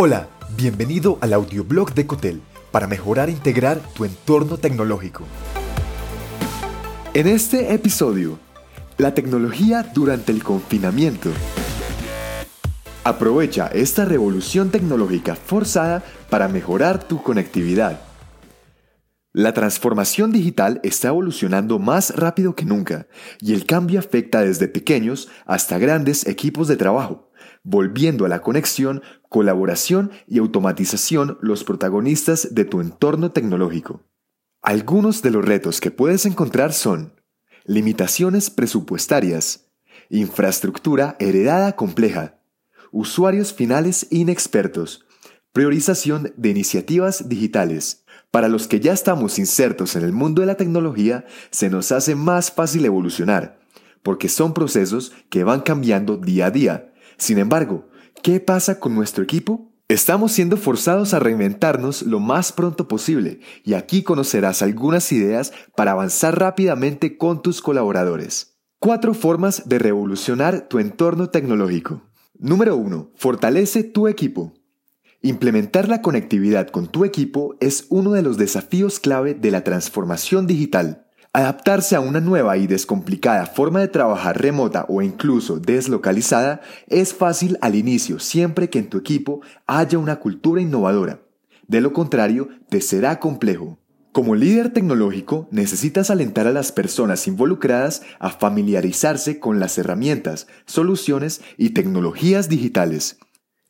Hola, bienvenido al audioblog de Cotel para mejorar e integrar tu entorno tecnológico. En este episodio, la tecnología durante el confinamiento. Aprovecha esta revolución tecnológica forzada para mejorar tu conectividad. La transformación digital está evolucionando más rápido que nunca y el cambio afecta desde pequeños hasta grandes equipos de trabajo volviendo a la conexión, colaboración y automatización los protagonistas de tu entorno tecnológico. Algunos de los retos que puedes encontrar son limitaciones presupuestarias, infraestructura heredada compleja, usuarios finales inexpertos, priorización de iniciativas digitales. Para los que ya estamos insertos en el mundo de la tecnología, se nos hace más fácil evolucionar, porque son procesos que van cambiando día a día sin embargo, ¿qué pasa con nuestro equipo? Estamos siendo forzados a reinventarnos lo más pronto posible y aquí conocerás algunas ideas para avanzar rápidamente con tus colaboradores. Cuatro formas de revolucionar tu entorno tecnológico. Número 1. Fortalece tu equipo. Implementar la conectividad con tu equipo es uno de los desafíos clave de la transformación digital. Adaptarse a una nueva y descomplicada forma de trabajar remota o incluso deslocalizada es fácil al inicio siempre que en tu equipo haya una cultura innovadora. De lo contrario, te será complejo. Como líder tecnológico, necesitas alentar a las personas involucradas a familiarizarse con las herramientas, soluciones y tecnologías digitales.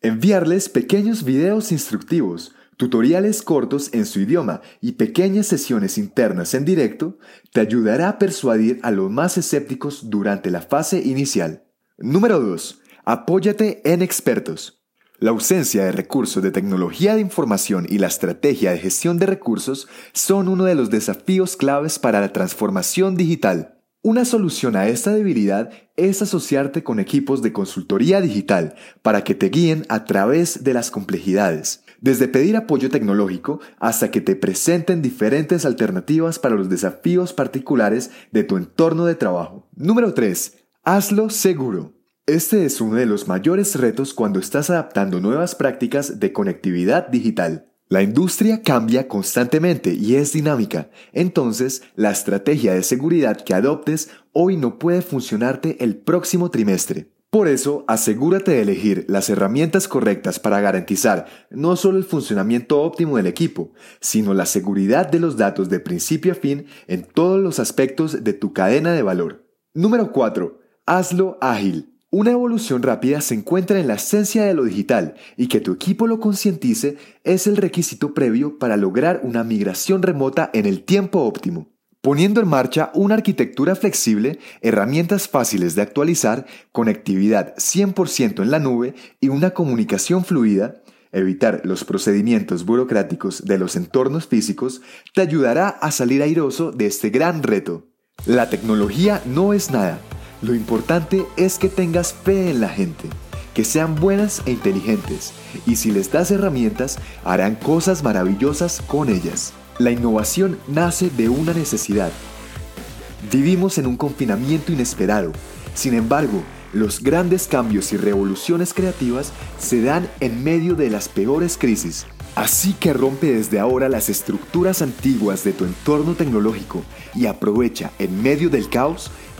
Enviarles pequeños videos instructivos, tutoriales cortos en su idioma y pequeñas sesiones internas en directo te ayudará a persuadir a los más escépticos durante la fase inicial. Número 2. Apóyate en expertos. La ausencia de recursos de tecnología de información y la estrategia de gestión de recursos son uno de los desafíos claves para la transformación digital. Una solución a esta debilidad es asociarte con equipos de consultoría digital para que te guíen a través de las complejidades desde pedir apoyo tecnológico hasta que te presenten diferentes alternativas para los desafíos particulares de tu entorno de trabajo. Número 3. Hazlo seguro. Este es uno de los mayores retos cuando estás adaptando nuevas prácticas de conectividad digital. La industria cambia constantemente y es dinámica, entonces la estrategia de seguridad que adoptes hoy no puede funcionarte el próximo trimestre. Por eso, asegúrate de elegir las herramientas correctas para garantizar no solo el funcionamiento óptimo del equipo, sino la seguridad de los datos de principio a fin en todos los aspectos de tu cadena de valor. Número 4. Hazlo ágil. Una evolución rápida se encuentra en la esencia de lo digital y que tu equipo lo concientice es el requisito previo para lograr una migración remota en el tiempo óptimo poniendo en marcha una arquitectura flexible, herramientas fáciles de actualizar, conectividad 100% en la nube y una comunicación fluida, evitar los procedimientos burocráticos de los entornos físicos, te ayudará a salir airoso de este gran reto. La tecnología no es nada, lo importante es que tengas fe en la gente, que sean buenas e inteligentes, y si les das herramientas, harán cosas maravillosas con ellas. La innovación nace de una necesidad. Vivimos en un confinamiento inesperado. Sin embargo, los grandes cambios y revoluciones creativas se dan en medio de las peores crisis. Así que rompe desde ahora las estructuras antiguas de tu entorno tecnológico y aprovecha en medio del caos